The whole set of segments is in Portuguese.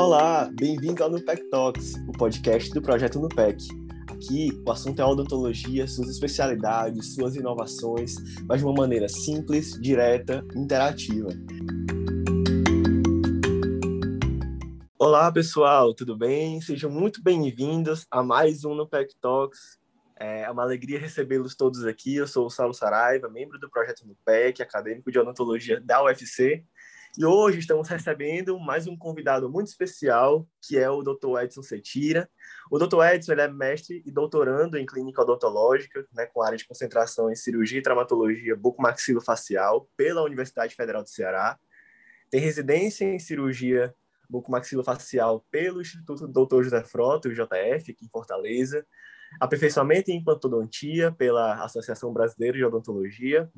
Olá, bem-vindo ao Nupec Talks, o podcast do projeto Nupec. Aqui, o assunto é odontologia, suas especialidades, suas inovações, mas de uma maneira simples, direta, interativa. Olá, pessoal, tudo bem? Sejam muito bem-vindos a mais um Nupec Talks. É uma alegria recebê-los todos aqui. Eu sou o Saulo Saraiva, membro do projeto Nupec, acadêmico de odontologia da UFC, e hoje estamos recebendo mais um convidado muito especial, que é o Dr. Edson Cetira. O Dr. Edson é mestre e doutorando em clínica odontológica, né, com área de concentração em cirurgia e traumatologia bucomaxilofacial pela Universidade Federal do Ceará. Tem residência em cirurgia bucomaxilofacial pelo Instituto Dr. José Frota, o JF, aqui em Fortaleza. Aperfeiçoamento em implantodontia pela Associação Brasileira de Odontologia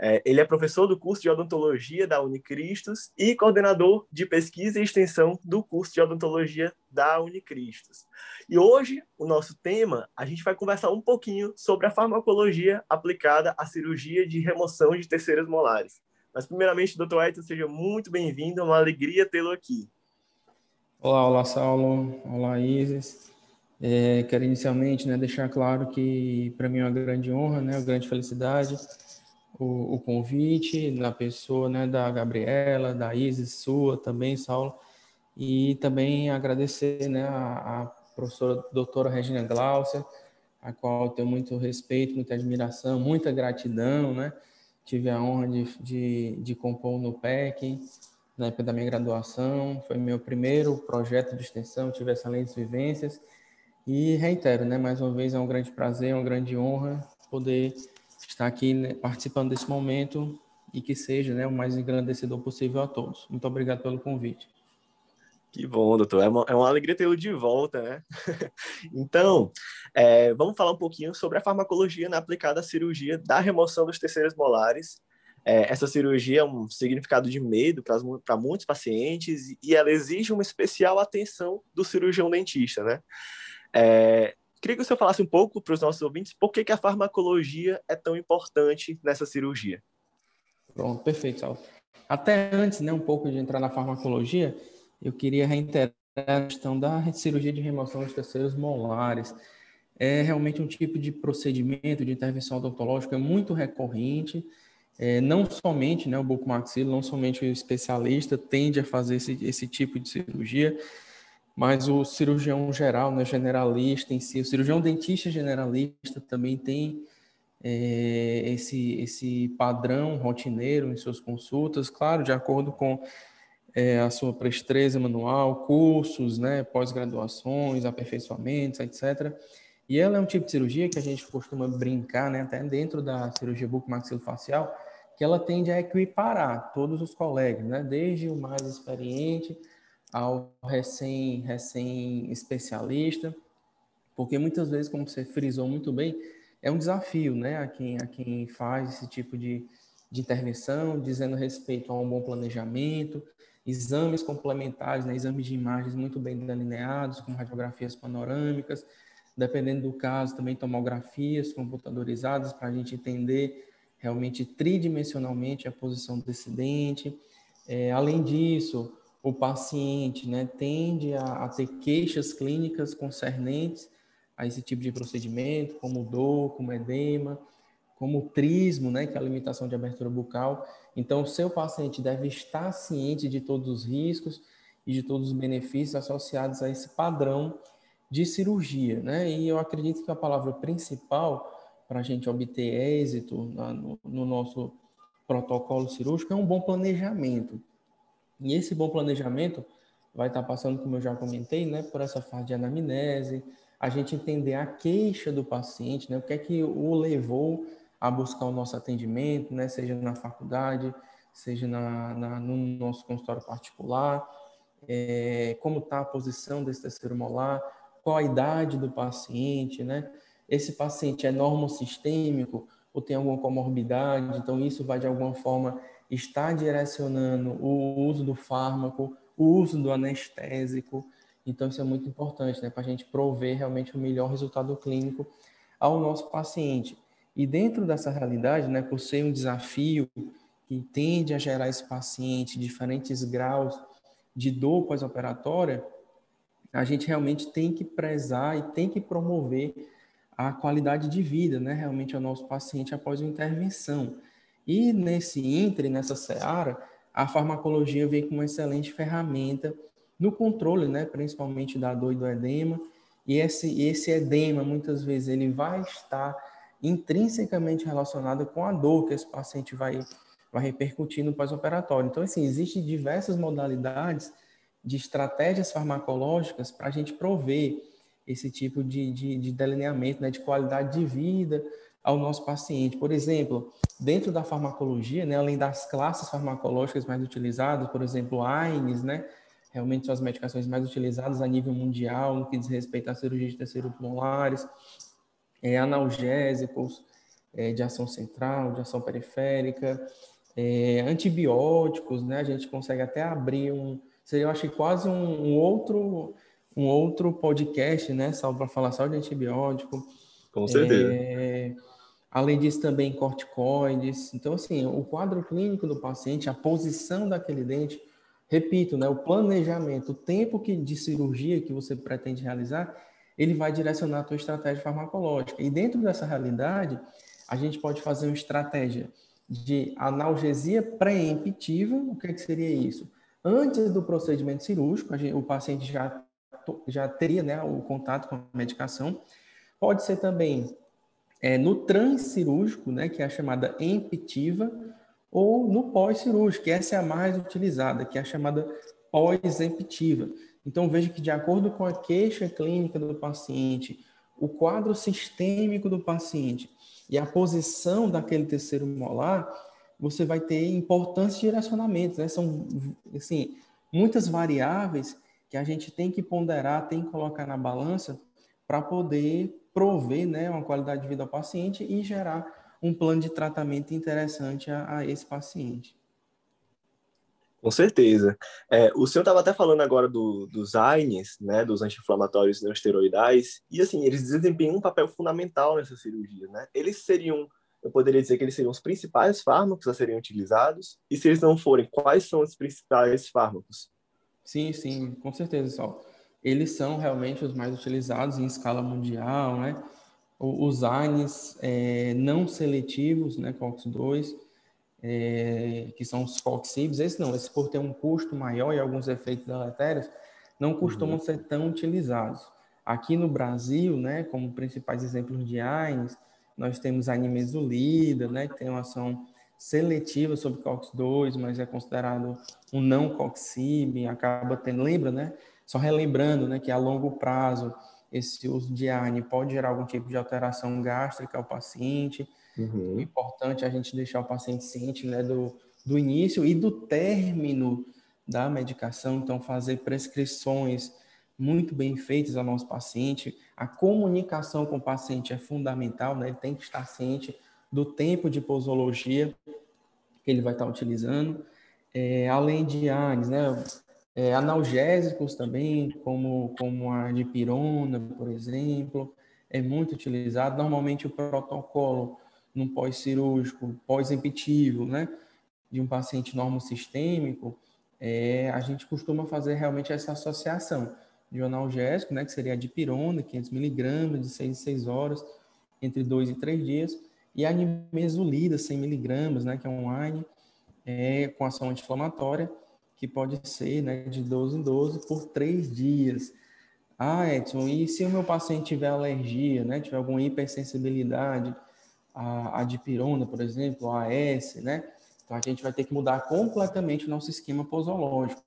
é, ele é professor do curso de odontologia da Unicristos e coordenador de pesquisa e extensão do curso de odontologia da Unicristos. E hoje, o nosso tema, a gente vai conversar um pouquinho sobre a farmacologia aplicada à cirurgia de remoção de terceiras molares. Mas, primeiramente, doutor Edson, seja muito bem-vindo, é uma alegria tê-lo aqui. Olá, olá, Saulo. Olá, Isis. É, quero inicialmente né, deixar claro que para mim é uma grande honra, né, uma grande felicidade o, o, convite na pessoa né, da Gabriela, da Isis, sua também, Saulo, e também agradecer né, a, a professora doutora Regina Glaucia, a qual tenho muito respeito, muita admiração, muita gratidão, né? Tive a honra de, de, de compor no PEC, na época da minha graduação, foi meu primeiro projeto de extensão, tive excelentes vivências, e reitero, né, mais uma vez é um grande prazer, uma grande honra poder estar aqui né, participando desse momento e que seja né, o mais engrandecedor possível a todos. Muito obrigado pelo convite. Que bom, doutor. É uma, é uma alegria tê-lo de volta, né? então, é, vamos falar um pouquinho sobre a farmacologia na aplicada à cirurgia da remoção dos terceiros molares. É, essa cirurgia é um significado de medo para muitos pacientes e ela exige uma especial atenção do cirurgião dentista, né? É, Queria que o senhor falasse um pouco para os nossos ouvintes por que, que a farmacologia é tão importante nessa cirurgia. Pronto, perfeito, Saulo. Até antes, né, um pouco de entrar na farmacologia, eu queria reiterar a questão da cirurgia de remoção de terceiros molares. É realmente um tipo de procedimento de intervenção odontológica muito recorrente, é, não somente né, o bucomaxilo, não somente o especialista tende a fazer esse, esse tipo de cirurgia, mas o cirurgião geral, né, generalista em si, o cirurgião dentista generalista também tem é, esse, esse padrão rotineiro em suas consultas, claro, de acordo com é, a sua presteza manual, cursos, né, pós-graduações, aperfeiçoamentos, etc. E ela é um tipo de cirurgia que a gente costuma brincar, né, até dentro da cirurgia bucomaxilofacial, que ela tende a equiparar todos os colegas, né, desde o mais experiente ao recém, recém especialista, porque muitas vezes, como você frisou muito bem, é um desafio, né, a quem, a quem faz esse tipo de, de intervenção, dizendo respeito a um bom planejamento, exames complementares, né, exames de imagens muito bem delineados, com radiografias panorâmicas, dependendo do caso, também tomografias computadorizadas para a gente entender realmente tridimensionalmente a posição do dente. É, além disso, o paciente né, tende a, a, ter queixas clínicas concernentes a esse tipo de procedimento, como dor, como edema, como trismo, né, que é a limitação de abertura bucal. Então, o seu paciente deve estar ciente de todos os riscos e de todos os benefícios associados a esse padrão de cirurgia. Né? E eu acredito que a palavra principal para a gente obter êxito no, no nosso protocolo cirúrgico é um bom planejamento. E esse bom planejamento vai estar passando, como eu já comentei, né, por essa fase de anamnese, a gente entender a queixa do paciente, né, o que é que o levou a buscar o nosso atendimento, né, seja na faculdade, seja na, na no nosso consultório particular, é, como está a posição desse terceiro molar, qual a idade do paciente, né, esse paciente é normosistêmico ou tem alguma comorbidade, então isso vai de alguma forma está direcionando o uso do fármaco, o uso do anestésico. Então, isso é muito importante, né, para a gente prover realmente o melhor resultado clínico ao nosso paciente. E dentro dessa realidade, né, por ser um desafio que tende a gerar esse paciente diferentes graus de dor pós-operatória, a gente realmente tem que prezar e tem que promover a qualidade de vida, né, realmente ao nosso paciente após a intervenção. E nesse entre, nessa seara, a farmacologia vem com uma excelente ferramenta no controle, né, principalmente da dor e do edema. E esse, esse edema, muitas vezes, ele vai estar intrinsecamente relacionado com a dor que esse paciente vai, vai repercutir no pós-operatório. Então, assim, existem diversas modalidades de estratégias farmacológicas para a gente prover esse tipo de, de, de delineamento, né, de qualidade de vida ao nosso paciente. Por exemplo, dentro da farmacologia, né, além das classes farmacológicas mais utilizadas, por exemplo, AINES, né, realmente são as medicações mais utilizadas a nível mundial no que diz respeito à cirurgia de terceiro pulmonares, é, analgésicos é, de ação central, de ação periférica, é, antibióticos, né, a gente consegue até abrir um, seria, eu acho que quase um, um outro um outro podcast, né, só para falar só de antibiótico. Com certeza. É, além disso, também corticoides. Então, assim, o quadro clínico do paciente, a posição daquele dente, repito, né, o planejamento, o tempo que, de cirurgia que você pretende realizar, ele vai direcionar a tua estratégia farmacológica. E dentro dessa realidade, a gente pode fazer uma estratégia de analgesia pré-emptiva. O que, é que seria isso? Antes do procedimento cirúrgico, gente, o paciente já, já teria né, o contato com a medicação. Pode ser também é, no transcirúrgico, né, que é a chamada emptiva, ou no pós-cirúrgico, que essa é a mais utilizada, que é a chamada pós-emptiva. Então, veja que, de acordo com a queixa clínica do paciente, o quadro sistêmico do paciente e a posição daquele terceiro molar, você vai ter importantes direcionamentos, né? São, assim, muitas variáveis que a gente tem que ponderar, tem que colocar na balança para poder prover, né, uma qualidade de vida ao paciente e gerar um plano de tratamento interessante a, a esse paciente. Com certeza. É, o senhor estava até falando agora do, dos AINES, né, dos anti-inflamatórios não esteroidais, e assim, eles desempenham um papel fundamental nessa cirurgia, né? Eles seriam, eu poderia dizer que eles seriam os principais fármacos a serem utilizados, e se eles não forem, quais são os principais fármacos? Sim, sim, com certeza, Sal. Eles são realmente os mais utilizados em escala mundial, né? Os AINES é, não seletivos, né, COX-2, é, que são os FOXIBs, esses não, esses por ter um custo maior e alguns efeitos deletérios, não costumam uhum. ser tão utilizados. Aqui no Brasil, né, como principais exemplos de AINES, nós temos a nimesulida, né, que tem uma ação seletiva sobre COX-2, mas é considerado um não COXIB, acaba tendo, lembra, né, só relembrando, né, que a longo prazo esse uso de AINE pode gerar algum tipo de alteração gástrica ao paciente, Uhum. É importante a gente deixar o paciente ciente né, do, do início e do término da medicação, então fazer prescrições muito bem feitas ao nosso paciente. A comunicação com o paciente é fundamental, né? ele tem que estar ciente do tempo de posologia que ele vai estar utilizando. É, além de ANES, né? É, analgésicos também, como, como a dipirona, por exemplo, é muito utilizado. Normalmente o protocolo num pós-cirúrgico, pós-empitivo, né, de um paciente normosistêmico, é, a gente costuma fazer realmente essa associação de um analgésico, né, que seria a dipirona, 500 miligramas, de 6 em 6 horas, entre 2 e 3 dias, e a nimesulida, 100 miligramas, né, que é um AINE, é, com ação anti-inflamatória, que pode ser né, de 12 em 12 por 3 dias. Ah, Edson, e se o meu paciente tiver alergia, né, tiver alguma hipersensibilidade, a, a dipirona, por exemplo, a AS, né? Então a gente vai ter que mudar completamente o nosso esquema posológico.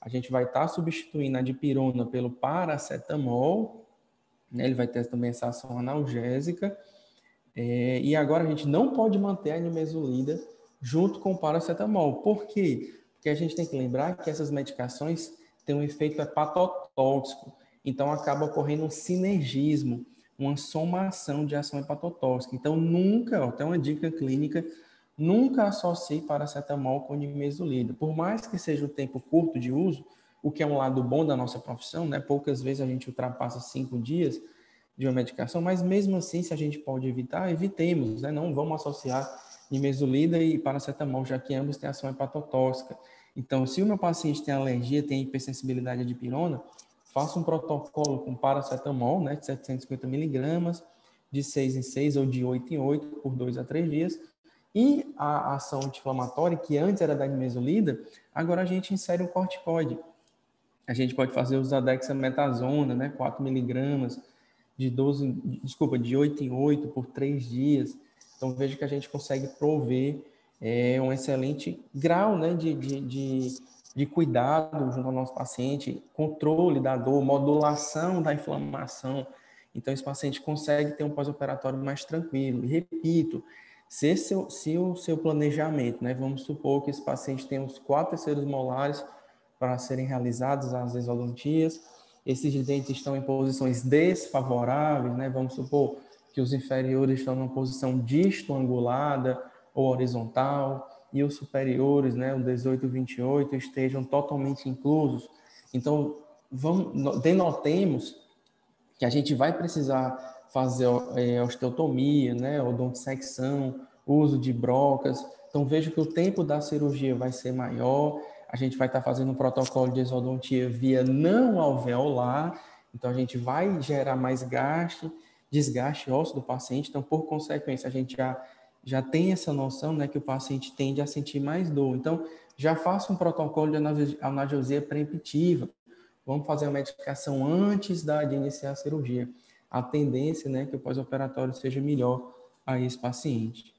A gente vai estar tá substituindo a dipirona pelo paracetamol, né? Ele vai ter também essa ação analgésica. É, e agora a gente não pode manter a nimesulida junto com o paracetamol. Por quê? Porque a gente tem que lembrar que essas medicações têm um efeito hepatotóxico. Então acaba ocorrendo um sinergismo uma somação de ação hepatotóxica. Então, nunca, tem uma dica clínica, nunca associe paracetamol com nimesulida. Por mais que seja um tempo curto de uso, o que é um lado bom da nossa profissão, né? Poucas vezes a gente ultrapassa cinco dias de uma medicação, mas mesmo assim, se a gente pode evitar, evitemos, né? Não vamos associar nimesulida e paracetamol, já que ambos têm ação hepatotóxica. Então, se o meu paciente tem alergia, tem hipersensibilidade à dipirona, faça um protocolo com paracetamol, né, de 750 miligramas, de 6 em 6 ou de 8 em 8 por 2 a 3 dias. E a ação anti-inflamatória, que antes era da nimesulida, agora a gente insere um corticoide. A gente pode fazer uso da dexametasona, né, 4 miligramas, de 12, desculpa, de 8 em 8 por 3 dias. Então veja que a gente consegue prover é, um excelente grau né, de, de, de, de cuidado junto ao nosso paciente, controle da dor, modulação da inflamação. Então esse paciente consegue ter um pós-operatório mais tranquilo. E repito, se, seu, se o seu planejamento, né, vamos supor que esse paciente tem os quatro terceiros molares para serem realizados as exodontias, esses dentes estão em posições desfavoráveis, né? Vamos supor que os inferiores estão numa posição disto-angulada ou horizontal e os superiores, né, o 18 e 28, estejam totalmente inclusos. Então, vamos, denotemos que a gente vai precisar fazer é, osteotomia, né, odontissecção, uso de brocas. Então, veja que o tempo da cirurgia vai ser maior a gente vai estar tá fazendo um protocolo de exodontia via não alveolar, então a gente vai gerar mais gasto, desgaste ósseo do paciente, então por consequência a gente já já tem essa noção, né, que o paciente tende a sentir mais dor. Então, já faça um protocolo de analgesia preemptiva. Vamos fazer a medicação antes da, de iniciar a cirurgia. A tendência, né, que o pós-operatório seja melhor a esse paciente.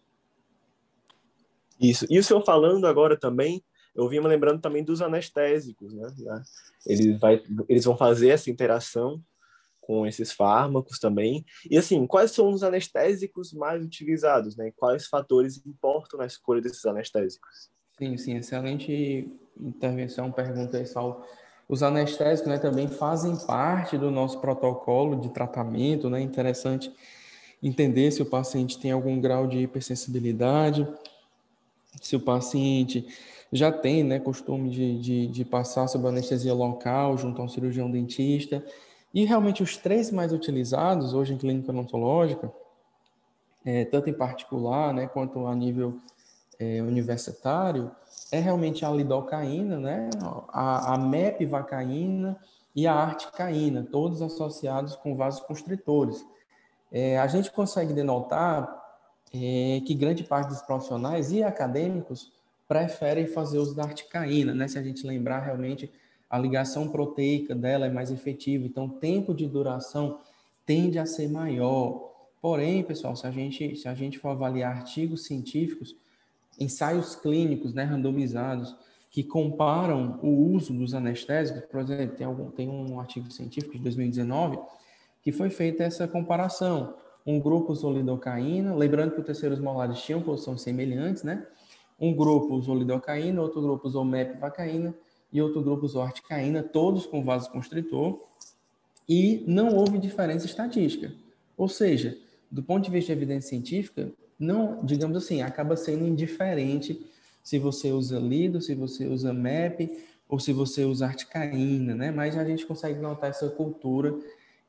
Isso. E o senhor falando agora também eu vinha me lembrando também dos anestésicos, né? Eles, vai, eles vão fazer essa interação com esses fármacos também. E assim, quais são os anestésicos mais utilizados, né? Quais fatores importam na escolha desses anestésicos? Sim, sim, excelente intervenção, pergunta aí, Saulo. Os anestésicos, né, também fazem parte do nosso protocolo de tratamento, né? Interessante entender se o paciente tem algum grau de hipersensibilidade, se o paciente já tem né, costume de, de, de passar sob anestesia local junto a um cirurgião dentista. E realmente os três mais utilizados hoje em clínica odontológica, é, tanto em particular né, quanto a nível é, universitário, é realmente a lidocaína, né, a, a e a articaína, todos associados com vasos constritores. É, a gente consegue denotar é, que grande parte dos profissionais e acadêmicos preferem fazer uso da articaína, né? Se a gente lembrar realmente a ligação proteica dela é mais efetiva, então o tempo de duração tende a ser maior. Porém, pessoal, se a gente se a gente for avaliar artigos científicos, ensaios clínicos, né, randomizados que comparam o uso dos anestésicos, por exemplo, tem algum tem um artigo científico de 2019 que foi feita essa comparação. Um grupo usou lidocaína, lembrando que os terceiros molares tinham posições semelhantes, né? Um grupo usou lidocaína, outro grupo usou mepvacaína e outro grupo usou articaína, todos com vasoconstritor, e não houve diferença estatística. Ou seja, do ponto de vista de evidência científica, não, digamos assim, acaba sendo indiferente se você usa lido, se você usa MEP ou se você usa articaína, né? Mas a gente consegue notar essa cultura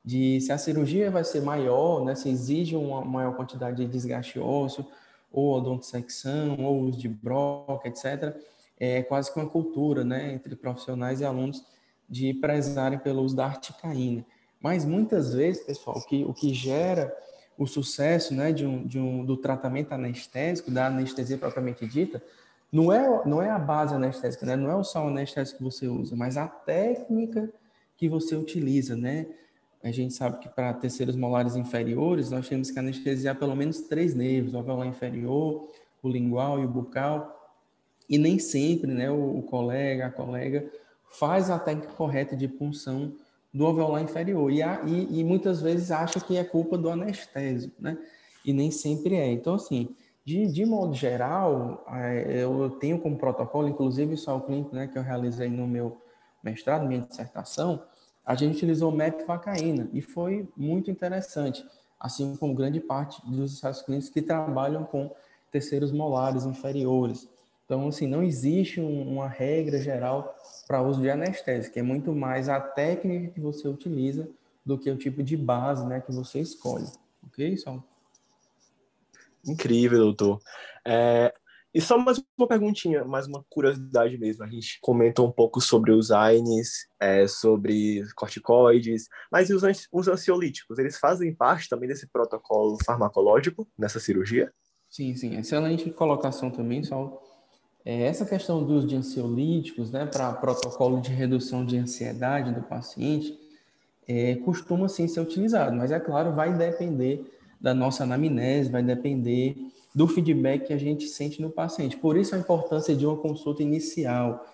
de se a cirurgia vai ser maior, né? Se exige uma maior quantidade de desgaste ósseo, ou odontosecção, ou uso de broca, etc., é quase que uma cultura né, entre profissionais e alunos de prezarem pelo uso da articaína. Mas muitas vezes, pessoal, o que, o que gera o sucesso né, de um, de um, do tratamento anestésico, da anestesia propriamente dita, não é, não é a base anestésica, né? não é o sal anestésico que você usa, mas a técnica que você utiliza, né? a gente sabe que para terceiros molares inferiores, nós temos que anestesiar pelo menos três nervos, o alveolar inferior, o lingual e o bucal. E nem sempre né, o, o colega, a colega, faz a técnica correta de punção do alveolar inferior. E, a, e, e, muitas vezes acha que é culpa do anestésico, né? E nem sempre é. Então, assim, de, de modo geral, é, eu tenho como protocolo, inclusive o sal clínico, né, que eu realizei no meu mestrado, minha dissertação, a gente utilizou mepvacaína e foi muito interessante, assim como grande parte dos ensaios clínicos que trabalham com terceiros molares inferiores. Então, assim, não existe um, uma regra geral para uso de anestésico, é muito mais a técnica que você utiliza do que o tipo de base né, que você escolhe. Ok, Saulo? Incrível, doutor. É, e só mais uma perguntinha, mais uma curiosidade mesmo. A gente comentou um pouco sobre os AINES, é, sobre corticoides, mas e os, os ansiolíticos? Eles fazem parte também desse protocolo farmacológico nessa cirurgia? Sim, sim. Excelente colocação também, Saulo. É, essa questão dos ansiolíticos, né, para protocolo de redução de ansiedade do paciente, é, costuma sim ser utilizado, mas é claro, vai depender da nossa anamnese, vai depender do feedback que a gente sente no paciente. Por isso a importância de uma consulta inicial.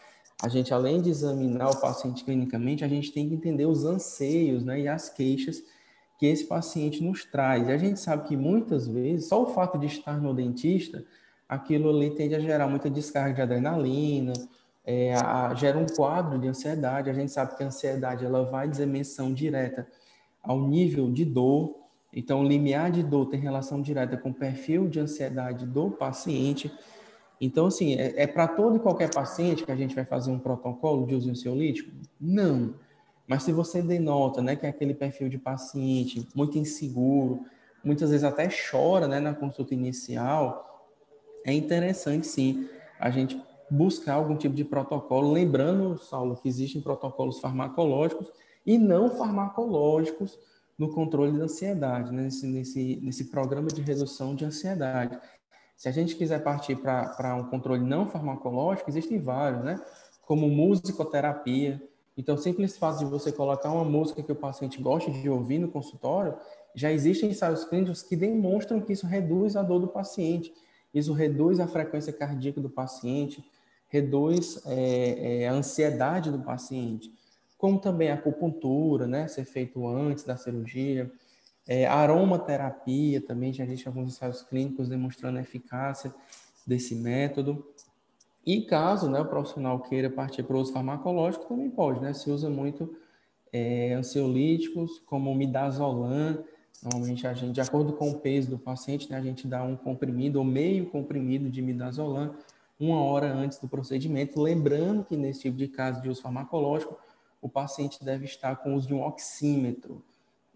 A gente, além de examinar o paciente clinicamente, a gente tem que entender os anseios né, e as queixas que esse paciente nos traz. E a gente sabe que muitas vezes, só o fato de estar no dentista, aquilo ali tende a gerar muita descarga de adrenalina, é, a, gera um quadro de ansiedade. A gente sabe que a ansiedade ela vai dizer menção direta ao nível de dor, então, o limiar de dor tem relação direta com o perfil de ansiedade do paciente. Então, assim, é, é para todo e qualquer paciente que a gente vai fazer um protocolo de uso ansiolítico? Não. Mas se você denota, né, que é aquele perfil de paciente muito inseguro, muitas vezes até chora, né, na consulta inicial, é interessante, sim, a gente buscar algum tipo de protocolo, lembrando, Saulo, que existem protocolos farmacológicos e não farmacológicos no controle da ansiedade, né? nesse, nesse, nesse programa de redução de ansiedade. Se a gente quiser partir para um controle não farmacológico, existem vários, né? Como musicoterapia. Então, simples fato de você colocar uma música que o paciente gosta de ouvir no consultório, já existem ensaios clínicos que demonstram que isso reduz a dor do paciente, isso reduz a frequência cardíaca do paciente, reduz é, é, a ansiedade do paciente como também a acupuntura, né, ser feito antes da cirurgia, é, aromaterapia também, já existe alguns ensaios clínicos demonstrando a eficácia desse método. E caso né, o profissional queira partir para o uso farmacológico, também pode, né? Se usa muito é, ansiolíticos, como midazolam. Normalmente, a gente, de acordo com o peso do paciente, né, a gente dá um comprimido ou meio comprimido de midazolam uma hora antes do procedimento. Lembrando que nesse tipo de caso de uso farmacológico, o paciente deve estar com o uso de um oxímetro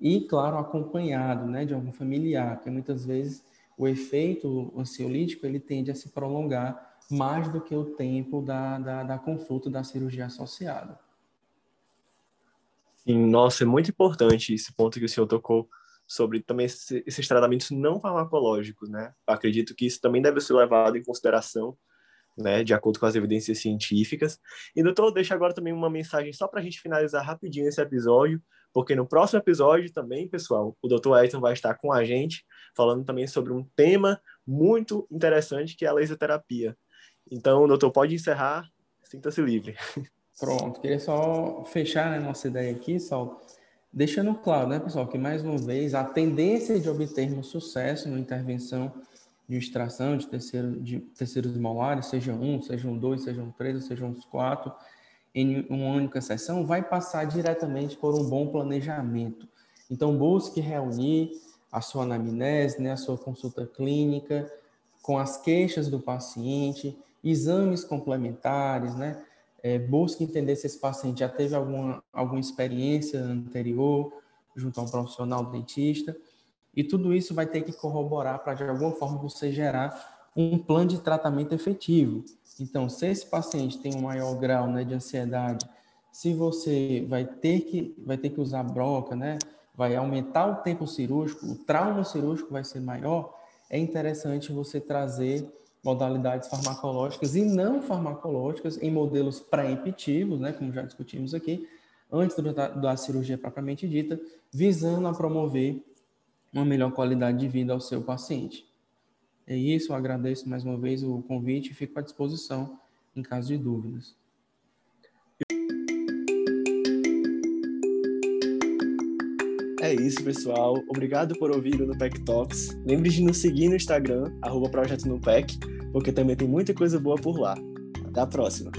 e, claro, acompanhado né, de algum familiar, porque muitas vezes o efeito ansiolítico ele tende a se prolongar mais do que o tempo da, da, da consulta da cirurgia associada. Sim, nossa, é muito importante esse ponto que o senhor tocou sobre também esses tratamentos não farmacológicos, né? Acredito que isso também deve ser levado em consideração né, de acordo com as evidências científicas. E, doutor, deixa agora também uma mensagem só para a gente finalizar rapidinho esse episódio, porque no próximo episódio também, pessoal, o doutor Edson vai estar com a gente, falando também sobre um tema muito interessante, que é a laser terapia. Então, doutor, pode encerrar, sinta-se livre. Pronto, queria só fechar né, nossa ideia aqui, só deixando claro, né, pessoal, que mais uma vez a tendência de obtermos sucesso na intervenção de extração de, terceiro, de terceiros molares, seja um, sejam dois, sejam três, sejam uns quatro, em uma única sessão, vai passar diretamente por um bom planejamento. Então, busque reunir a sua anamnese, né, a sua consulta clínica, com as queixas do paciente, exames complementares, né? É, busque entender se esse paciente já teve alguma, alguma experiência anterior junto a um profissional dentista e tudo isso vai ter que corroborar para, de alguma forma, você gerar um plano de tratamento efetivo. Então, se esse paciente tem um maior grau né, de ansiedade, se você vai ter que, vai ter que usar broca, né, vai aumentar o tempo cirúrgico, o trauma cirúrgico vai ser maior, é interessante você trazer modalidades farmacológicas e não farmacológicas em modelos pré-emptivos, né, como já discutimos aqui, antes da, da cirurgia propriamente dita, visando a promover uma melhor qualidade de vida ao seu paciente. É isso, eu agradeço mais uma vez o convite e fico à disposição em caso de dúvidas. Isso, pessoal. Obrigado por ouvir o Nupec Talks. Lembre de nos seguir no Instagram, arroba Projeto Nupec, porque também tem muita coisa boa por lá. Até a próxima.